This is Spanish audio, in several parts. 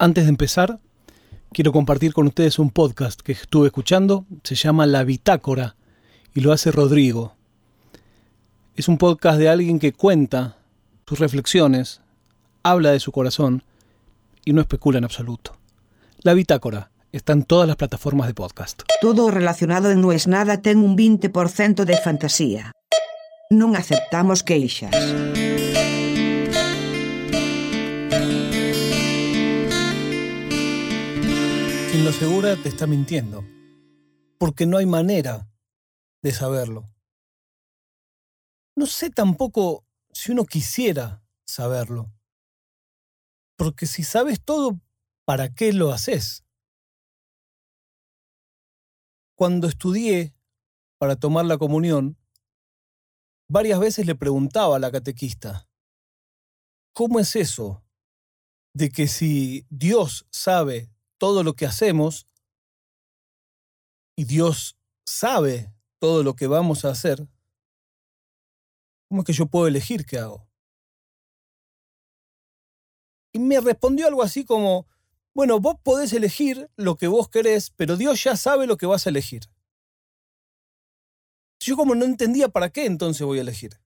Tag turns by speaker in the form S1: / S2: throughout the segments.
S1: Antes de empezar, quiero compartir con ustedes un podcast que estuve escuchando, se llama La Bitácora y lo hace Rodrigo. Es un podcast de alguien que cuenta sus reflexiones, habla de su corazón y no especula en absoluto. La Bitácora está en todas las plataformas de podcast.
S2: Todo relacionado en No es nada ten un 20% de fantasía. Non aceptamos queixas.
S1: Quien lo asegura te está mintiendo, porque no hay manera de saberlo. No sé tampoco si uno quisiera saberlo, porque si sabes todo, ¿para qué lo haces? Cuando estudié para tomar la comunión, varias veces le preguntaba a la catequista, ¿cómo es eso de que si Dios sabe todo lo que hacemos y Dios sabe todo lo que vamos a hacer, ¿cómo es que yo puedo elegir qué hago? Y me respondió algo así como, bueno, vos podés elegir lo que vos querés, pero Dios ya sabe lo que vas a elegir. Yo como no entendía para qué entonces voy a elegir.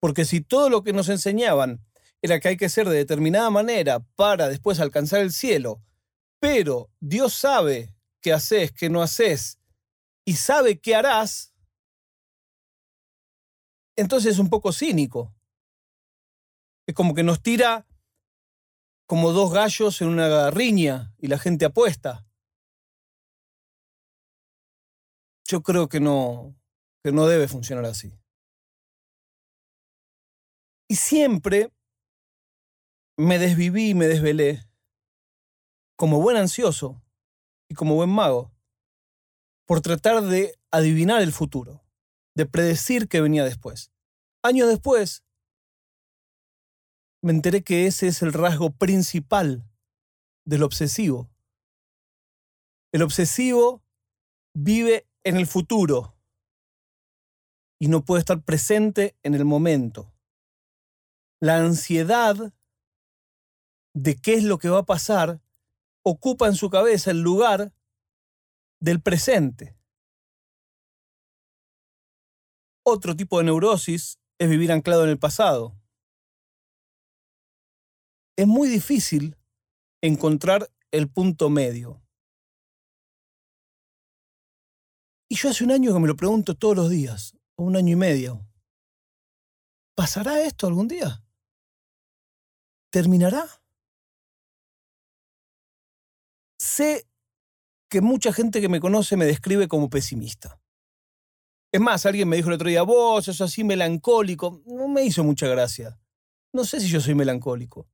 S1: Porque si todo lo que nos enseñaban era que hay que ser de determinada manera para después alcanzar el cielo, pero Dios sabe qué haces, qué no haces, y sabe qué harás, entonces es un poco cínico. Es como que nos tira como dos gallos en una riña y la gente apuesta. Yo creo que no, que no debe funcionar así. Y siempre me desviví y me desvelé como buen ansioso y como buen mago por tratar de adivinar el futuro, de predecir qué venía después. Años después, me enteré que ese es el rasgo principal del obsesivo. El obsesivo vive en el futuro y no puede estar presente en el momento. La ansiedad de qué es lo que va a pasar ocupa en su cabeza el lugar del presente. Otro tipo de neurosis es vivir anclado en el pasado. Es muy difícil encontrar el punto medio. Y yo hace un año que me lo pregunto todos los días, o un año y medio. ¿Pasará esto algún día? ¿Terminará? Sé que mucha gente que me conoce me describe como pesimista. Es más, alguien me dijo el otro día, vos sos así melancólico. No me hizo mucha gracia. No sé si yo soy melancólico.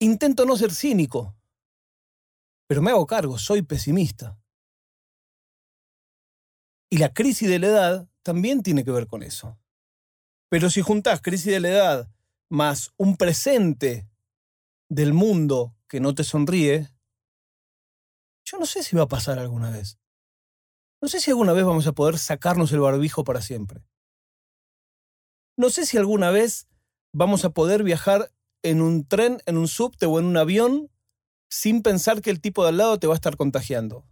S1: Intento no ser cínico, pero me hago cargo, soy pesimista. Y la crisis de la edad también tiene que ver con eso. Pero si juntás crisis de la edad más un presente del mundo que no te sonríe, no sé si va a pasar alguna vez. No sé si alguna vez vamos a poder sacarnos el barbijo para siempre. No sé si alguna vez vamos a poder viajar en un tren, en un subte o en un avión sin pensar que el tipo de al lado te va a estar contagiando.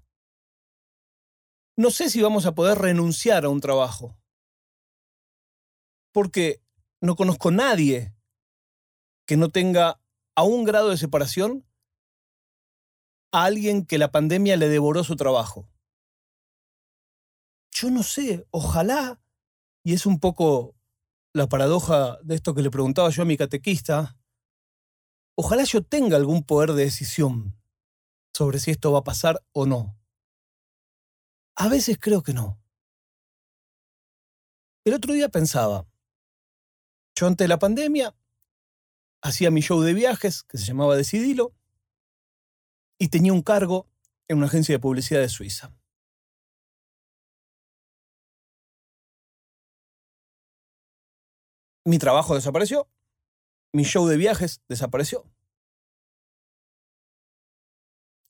S1: No sé si vamos a poder renunciar a un trabajo. Porque no conozco nadie que no tenga a un grado de separación a alguien que la pandemia le devoró su trabajo. Yo no sé, ojalá, y es un poco la paradoja de esto que le preguntaba yo a mi catequista, ojalá yo tenga algún poder de decisión sobre si esto va a pasar o no. A veces creo que no. El otro día pensaba, yo antes de la pandemia hacía mi show de viajes que se llamaba Decidilo, y tenía un cargo en una agencia de publicidad de Suiza. Mi trabajo desapareció, mi show de viajes desapareció.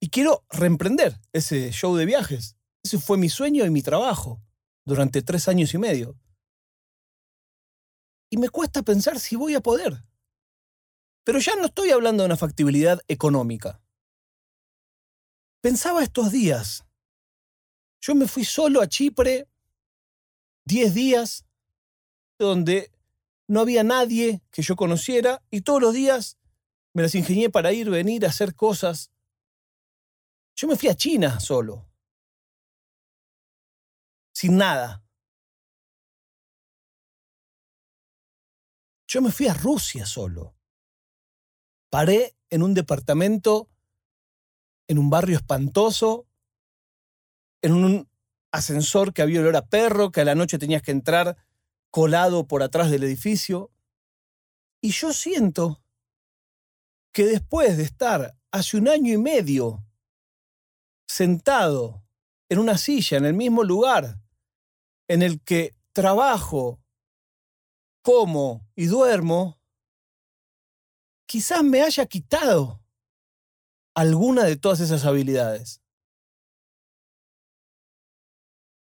S1: Y quiero reemprender ese show de viajes. Ese fue mi sueño y mi trabajo durante tres años y medio. Y me cuesta pensar si voy a poder. Pero ya no estoy hablando de una factibilidad económica. Pensaba estos días. Yo me fui solo a Chipre 10 días donde no había nadie que yo conociera y todos los días me las ingenié para ir, venir, hacer cosas. Yo me fui a China solo. Sin nada. Yo me fui a Rusia solo. Paré en un departamento, en un barrio espantoso, en un ascensor que había olor a perro, que a la noche tenías que entrar colado por atrás del edificio. Y yo siento que después de estar hace un año y medio sentado en una silla en el mismo lugar en el que trabajo, como y duermo, quizás me haya quitado alguna de todas esas habilidades.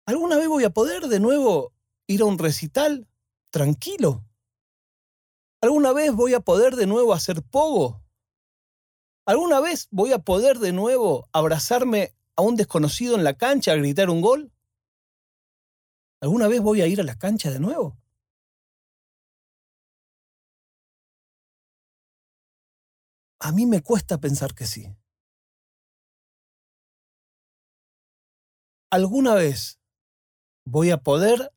S1: ¿Alguna vez voy a poder de nuevo ir a un recital tranquilo? ¿Alguna vez voy a poder de nuevo hacer pogo? ¿Alguna vez voy a poder de nuevo abrazarme a un desconocido en la cancha a gritar un gol? ¿Alguna vez voy a ir a la cancha de nuevo? A mí me cuesta pensar que sí. ¿Alguna vez voy a poder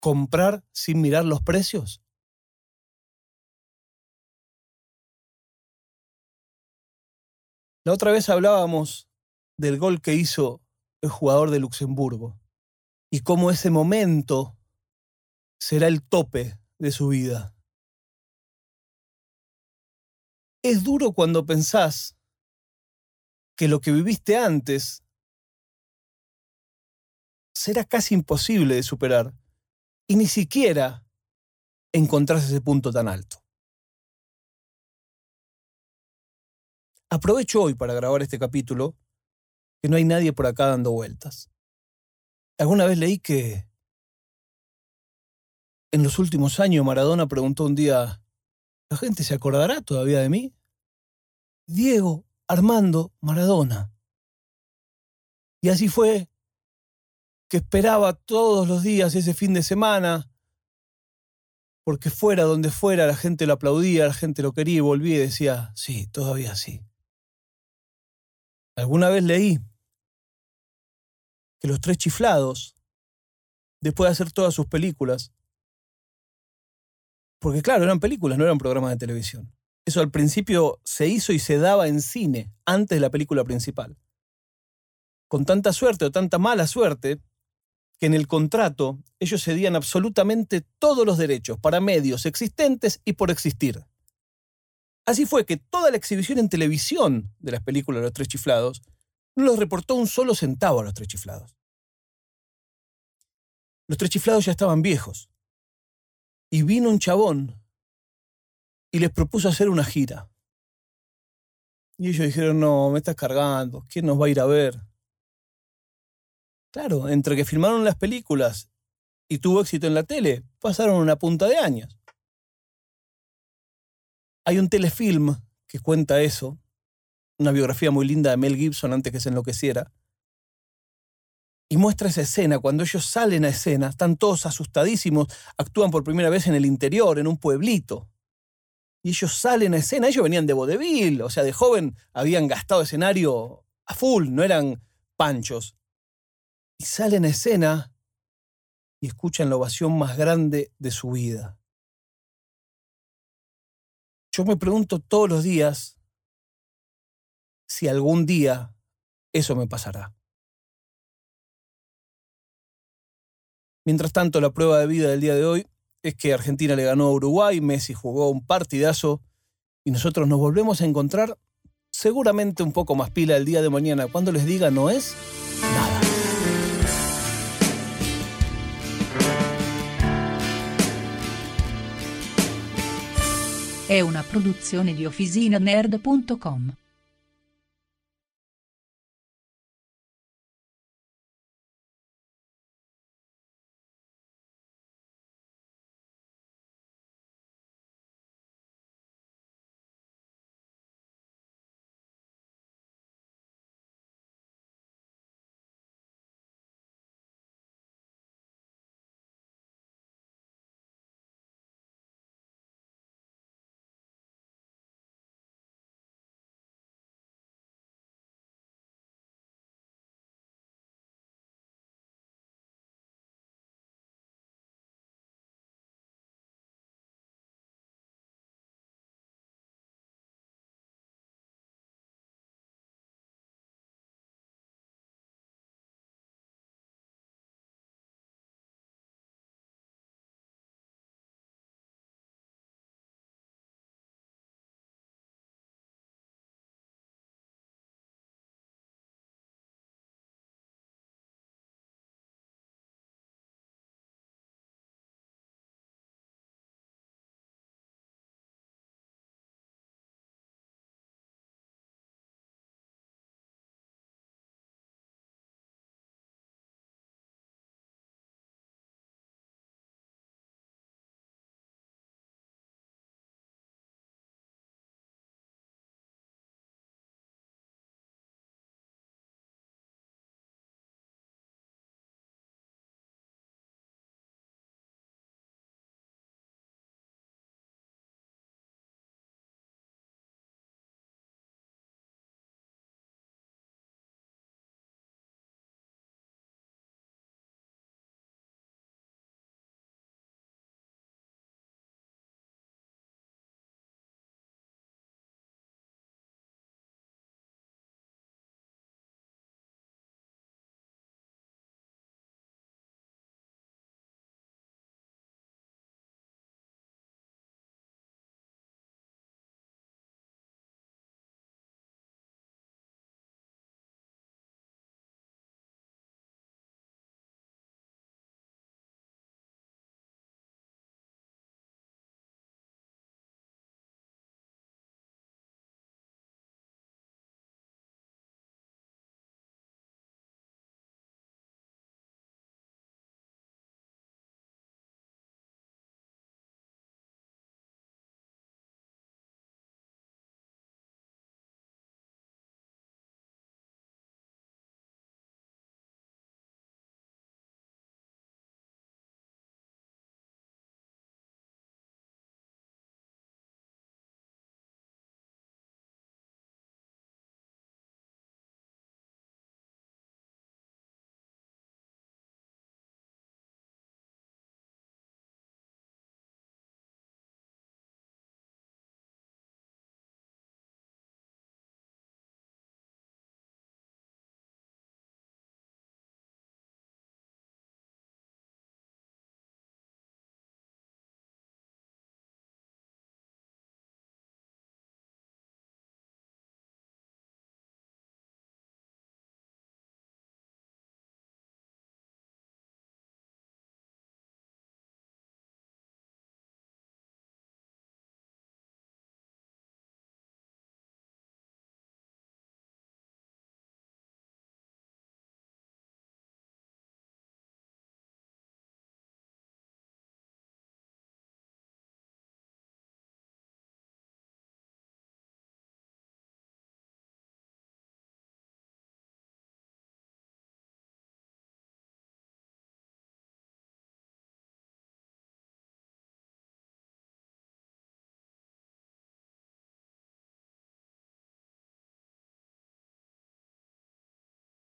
S1: comprar sin mirar los precios? La otra vez hablábamos del gol que hizo el jugador de Luxemburgo y cómo ese momento será el tope de su vida. Es duro cuando pensás que lo que viviste antes será casi imposible de superar y ni siquiera encontrarse ese punto tan alto. Aprovecho hoy para grabar este capítulo, que no hay nadie por acá dando vueltas. Alguna vez leí que en los últimos años Maradona preguntó un día, ¿la gente se acordará todavía de mí? Diego Armando Maradona. Y así fue que esperaba todos los días ese fin de semana, porque fuera donde fuera la gente lo aplaudía, la gente lo quería y volvía y decía, sí, todavía sí. Alguna vez leí que los tres chiflados, después de hacer todas sus películas, porque claro, eran películas, no eran programas de televisión. Eso al principio se hizo y se daba en cine, antes de la película principal. Con tanta suerte o tanta mala suerte, que en el contrato ellos cedían absolutamente todos los derechos para medios existentes y por existir. Así fue que toda la exhibición en televisión de las películas de los tres chiflados no los reportó un solo centavo a los tres chiflados. Los tres chiflados ya estaban viejos. Y vino un chabón y les propuso hacer una gira. Y ellos dijeron, no, me estás cargando, ¿quién nos va a ir a ver? Claro, entre que filmaron las películas y tuvo éxito en la tele, pasaron una punta de años. Hay un telefilm que cuenta eso, una biografía muy linda de Mel Gibson antes que se enloqueciera, y muestra esa escena, cuando ellos salen a escena, están todos asustadísimos, actúan por primera vez en el interior, en un pueblito. Y ellos salen a escena, ellos venían de vodevil, o sea, de joven habían gastado escenario a full, no eran panchos y salen a escena y escuchan la ovación más grande de su vida. Yo me pregunto todos los días si algún día eso me pasará. Mientras tanto, la prueba de vida del día de hoy es que Argentina le ganó a Uruguay, Messi jugó un partidazo y nosotros nos volvemos a encontrar seguramente un poco más pila el día de mañana cuando les diga no es nada.
S3: Una.